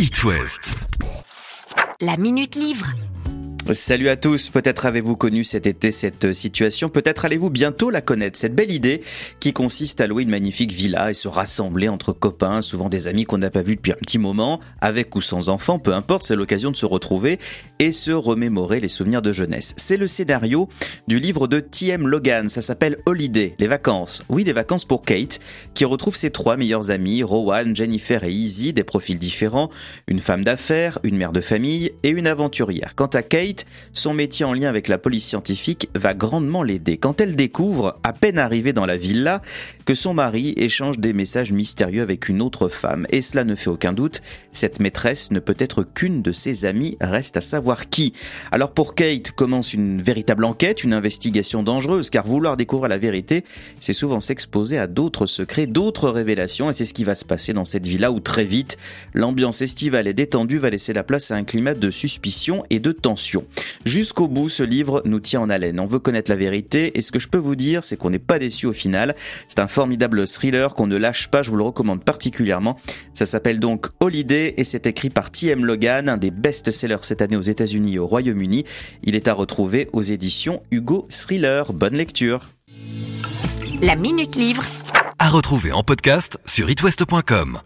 It West. La Minute Livre. Salut à tous, peut-être avez-vous connu cet été cette situation, peut-être allez-vous bientôt la connaître, cette belle idée qui consiste à louer une magnifique villa et se rassembler entre copains, souvent des amis qu'on n'a pas vus depuis un petit moment, avec ou sans enfants, peu importe, c'est l'occasion de se retrouver et se remémorer les souvenirs de jeunesse. C'est le scénario du livre de T.M. Logan, ça s'appelle Holiday, les vacances. Oui, les vacances pour Kate, qui retrouve ses trois meilleurs amis, Rowan, Jennifer et Izzy, des profils différents, une femme d'affaires, une mère de famille et une aventurière. Quant à Kate, son métier en lien avec la police scientifique va grandement l'aider quand elle découvre, à peine arrivée dans la villa, que son mari échange des messages mystérieux avec une autre femme. Et cela ne fait aucun doute, cette maîtresse ne peut être qu'une de ses amies, reste à savoir qui. Alors pour Kate commence une véritable enquête, une investigation dangereuse, car vouloir découvrir la vérité, c'est souvent s'exposer à d'autres secrets, d'autres révélations, et c'est ce qui va se passer dans cette villa où très vite, l'ambiance estivale et détendue va laisser la place à un climat de suspicion et de tension. Jusqu'au bout, ce livre nous tient en haleine. On veut connaître la vérité et ce que je peux vous dire, c'est qu'on n'est pas déçu au final. C'est un formidable thriller qu'on ne lâche pas, je vous le recommande particulièrement. Ça s'appelle donc Holiday et c'est écrit par T.M. Logan, un des best-sellers cette année aux États-Unis et au Royaume-Uni. Il est à retrouver aux éditions Hugo Thriller. Bonne lecture. La Minute Livre. À retrouver en podcast sur itwest.com.